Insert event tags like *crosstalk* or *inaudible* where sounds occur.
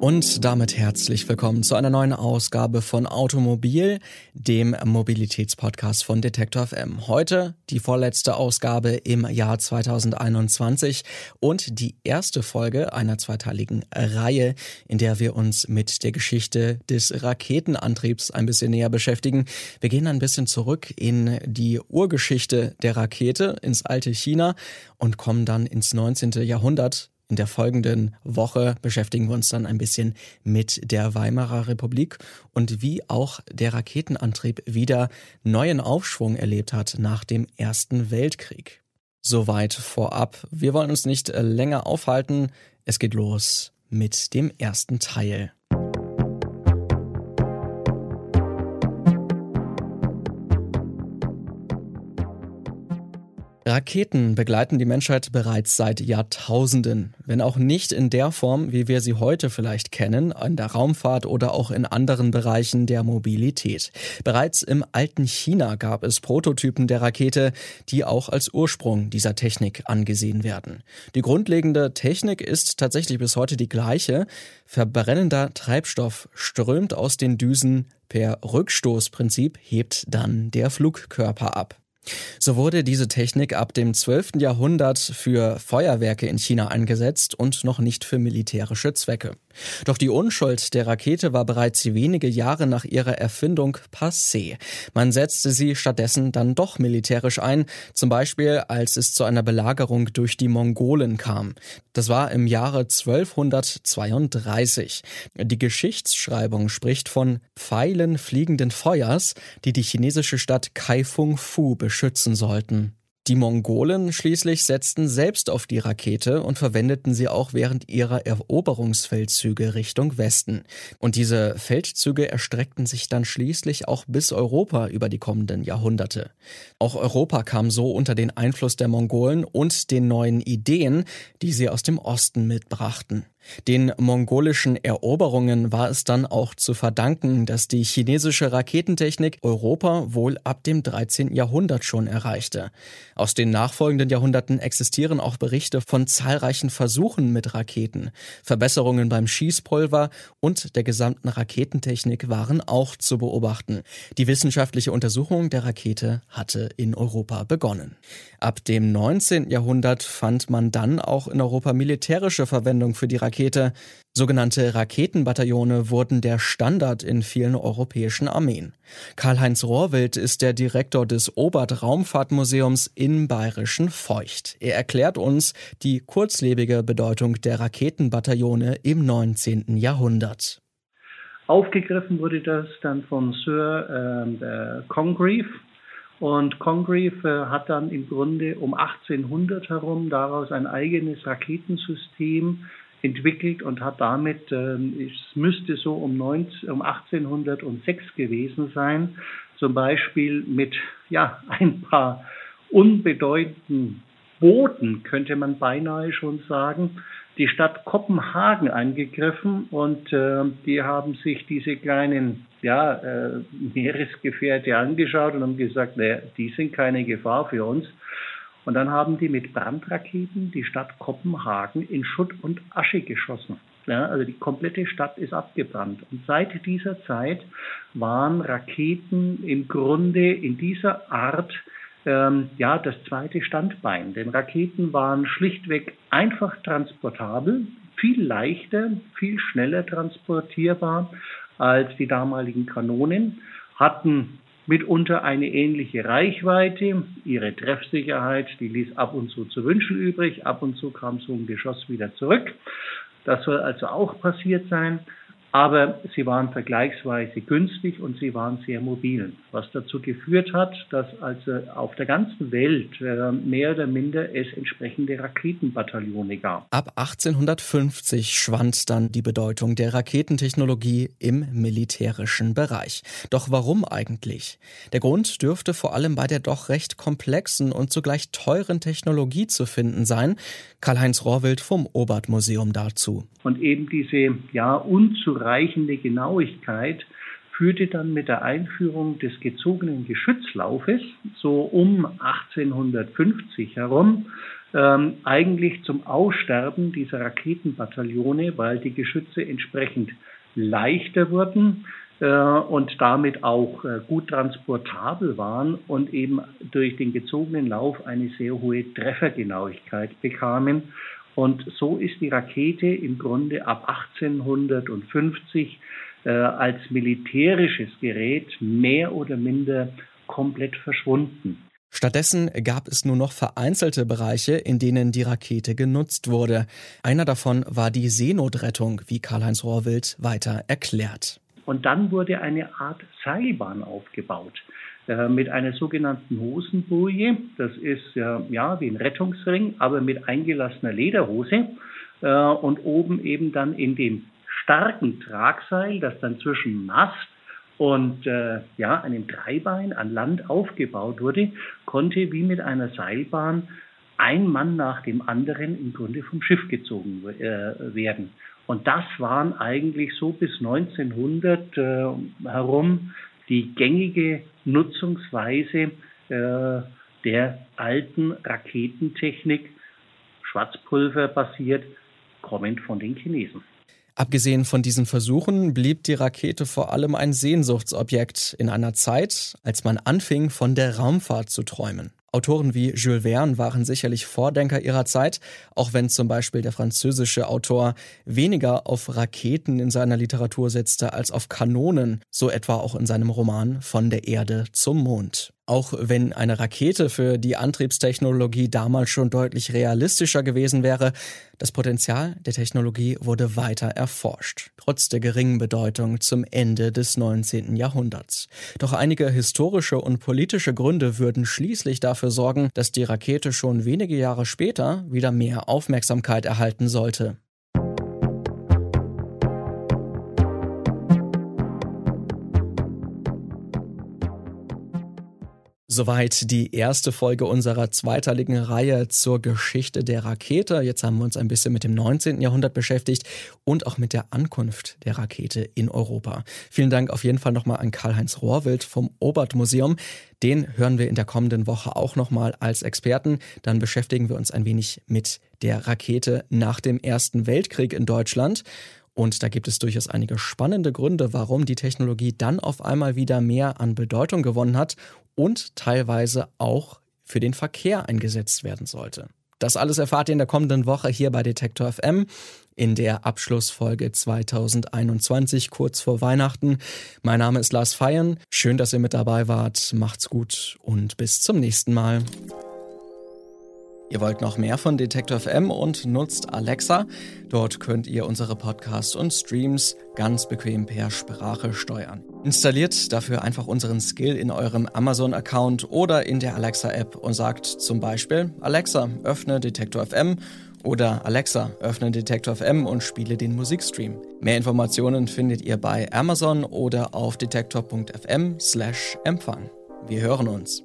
Und damit herzlich willkommen zu einer neuen Ausgabe von Automobil, dem Mobilitätspodcast von Detektor FM. Heute die vorletzte Ausgabe im Jahr 2021 und die erste Folge einer zweiteiligen Reihe, in der wir uns mit der Geschichte des Raketenantriebs ein bisschen näher beschäftigen. Wir gehen ein bisschen zurück in die Urgeschichte der Rakete, ins alte China und kommen dann ins 19. Jahrhundert in der folgenden Woche beschäftigen wir uns dann ein bisschen mit der Weimarer Republik und wie auch der Raketenantrieb wieder neuen Aufschwung erlebt hat nach dem Ersten Weltkrieg. Soweit vorab. Wir wollen uns nicht länger aufhalten. Es geht los mit dem ersten Teil. Raketen begleiten die Menschheit bereits seit Jahrtausenden, wenn auch nicht in der Form, wie wir sie heute vielleicht kennen, in der Raumfahrt oder auch in anderen Bereichen der Mobilität. Bereits im alten China gab es Prototypen der Rakete, die auch als Ursprung dieser Technik angesehen werden. Die grundlegende Technik ist tatsächlich bis heute die gleiche. Verbrennender Treibstoff strömt aus den Düsen Per Rückstoßprinzip hebt dann der Flugkörper ab. So wurde diese Technik ab dem 12. Jahrhundert für Feuerwerke in China eingesetzt und noch nicht für militärische Zwecke. Doch die Unschuld der Rakete war bereits wenige Jahre nach ihrer Erfindung passé. Man setzte sie stattdessen dann doch militärisch ein, zum Beispiel als es zu einer Belagerung durch die Mongolen kam. Das war im Jahre 1232. Die Geschichtsschreibung spricht von Pfeilen fliegenden Feuers, die die chinesische Stadt Kaifeng Fu beschützen sollten. Die Mongolen schließlich setzten selbst auf die Rakete und verwendeten sie auch während ihrer Eroberungsfeldzüge Richtung Westen. Und diese Feldzüge erstreckten sich dann schließlich auch bis Europa über die kommenden Jahrhunderte. Auch Europa kam so unter den Einfluss der Mongolen und den neuen Ideen, die sie aus dem Osten mitbrachten. Den mongolischen Eroberungen war es dann auch zu verdanken, dass die chinesische Raketentechnik Europa wohl ab dem 13. Jahrhundert schon erreichte. Aus den nachfolgenden Jahrhunderten existieren auch Berichte von zahlreichen Versuchen mit Raketen. Verbesserungen beim Schießpulver und der gesamten Raketentechnik waren auch zu beobachten. Die wissenschaftliche Untersuchung der Rakete hatte in Europa begonnen. Ab dem 19. Jahrhundert fand man dann auch in Europa militärische Verwendung für die Rakete Rakete. Sogenannte Raketenbataillone wurden der Standard in vielen europäischen Armeen. Karl-Heinz Rohrwild ist der Direktor des Obert Raumfahrtmuseums in Bayerischen Feucht. Er erklärt uns die kurzlebige Bedeutung der Raketenbataillone im 19. Jahrhundert. Aufgegriffen wurde das dann von Sir äh, Congreve, und Congreve äh, hat dann im Grunde um 1800 herum daraus ein eigenes Raketensystem entwickelt und hat damit, äh, es müsste so um, 19, um 1806 gewesen sein, zum Beispiel mit ja, *laughs* ein paar unbedeutenden Booten, könnte man beinahe schon sagen, die Stadt Kopenhagen angegriffen und äh, die haben sich diese kleinen ja, äh, Meeresgefährte angeschaut und haben gesagt, naja, die sind keine Gefahr für uns. Und dann haben die mit Brandraketen die Stadt Kopenhagen in Schutt und Asche geschossen. Ja, also die komplette Stadt ist abgebrannt. Und seit dieser Zeit waren Raketen im Grunde in dieser Art ähm, ja das zweite Standbein. Denn Raketen waren schlichtweg einfach transportabel, viel leichter, viel schneller transportierbar als die damaligen Kanonen, hatten mitunter eine ähnliche Reichweite. Ihre Treffsicherheit, die ließ ab und zu zu wünschen übrig. Ab und zu kam so ein Geschoss wieder zurück. Das soll also auch passiert sein. Aber sie waren vergleichsweise günstig und sie waren sehr mobil, was dazu geführt hat, dass also auf der ganzen Welt äh, mehr oder minder es entsprechende Raketenbataillone gab. Ab 1850 schwand dann die Bedeutung der Raketentechnologie im militärischen Bereich. Doch warum eigentlich? Der Grund dürfte vor allem bei der doch recht komplexen und zugleich teuren Technologie zu finden sein. Karl-Heinz Rohrwild vom Obert Museum dazu. Und eben diese ja unzureichende reichende Genauigkeit führte dann mit der Einführung des gezogenen Geschützlaufes so um 1850 herum ähm, eigentlich zum Aussterben dieser Raketenbataillone, weil die Geschütze entsprechend leichter wurden äh, und damit auch äh, gut transportabel waren und eben durch den gezogenen Lauf eine sehr hohe Treffergenauigkeit bekamen. Und so ist die Rakete im Grunde ab 1850 äh, als militärisches Gerät mehr oder minder komplett verschwunden. Stattdessen gab es nur noch vereinzelte Bereiche, in denen die Rakete genutzt wurde. Einer davon war die Seenotrettung, wie Karl-Heinz Rohrwild weiter erklärt. Und dann wurde eine Art Seilbahn aufgebaut. Äh, mit einer sogenannten Hosenboje. Das ist ja, ja wie ein Rettungsring, aber mit eingelassener Lederhose. Äh, und oben eben dann in dem starken Tragseil, das dann zwischen Mast und äh, ja, einem Dreibein an Land aufgebaut wurde, konnte wie mit einer Seilbahn ein Mann nach dem anderen im Grunde vom Schiff gezogen äh, werden. Und das waren eigentlich so bis 1900 äh, herum die gängige Nutzungsweise äh, der alten Raketentechnik, Schwarzpulver basiert, kommend von den Chinesen. Abgesehen von diesen Versuchen blieb die Rakete vor allem ein Sehnsuchtsobjekt in einer Zeit, als man anfing, von der Raumfahrt zu träumen. Autoren wie Jules Verne waren sicherlich Vordenker ihrer Zeit, auch wenn zum Beispiel der französische Autor weniger auf Raketen in seiner Literatur setzte als auf Kanonen, so etwa auch in seinem Roman Von der Erde zum Mond. Auch wenn eine Rakete für die Antriebstechnologie damals schon deutlich realistischer gewesen wäre, das Potenzial der Technologie wurde weiter erforscht, trotz der geringen Bedeutung zum Ende des 19. Jahrhunderts. Doch einige historische und politische Gründe würden schließlich dafür sorgen, dass die Rakete schon wenige Jahre später wieder mehr Aufmerksamkeit erhalten sollte. Soweit die erste Folge unserer zweiteiligen Reihe zur Geschichte der Rakete. Jetzt haben wir uns ein bisschen mit dem 19. Jahrhundert beschäftigt und auch mit der Ankunft der Rakete in Europa. Vielen Dank auf jeden Fall nochmal an Karl-Heinz Rohrwild vom Obert Museum. Den hören wir in der kommenden Woche auch nochmal als Experten. Dann beschäftigen wir uns ein wenig mit der Rakete nach dem Ersten Weltkrieg in Deutschland. Und da gibt es durchaus einige spannende Gründe, warum die Technologie dann auf einmal wieder mehr an Bedeutung gewonnen hat und teilweise auch für den Verkehr eingesetzt werden sollte. Das alles erfahrt ihr in der kommenden Woche hier bei Detektor FM in der Abschlussfolge 2021 kurz vor Weihnachten. Mein Name ist Lars Feiern. Schön, dass ihr mit dabei wart. Macht's gut und bis zum nächsten Mal. Ihr wollt noch mehr von Detektor FM und nutzt Alexa. Dort könnt ihr unsere Podcasts und Streams ganz bequem per Sprache steuern. Installiert dafür einfach unseren Skill in eurem Amazon-Account oder in der Alexa-App und sagt zum Beispiel Alexa, öffne Detektor FM oder Alexa, öffne Detektor FM und spiele den Musikstream. Mehr Informationen findet ihr bei Amazon oder auf detektor.fm slash Empfang. Wir hören uns.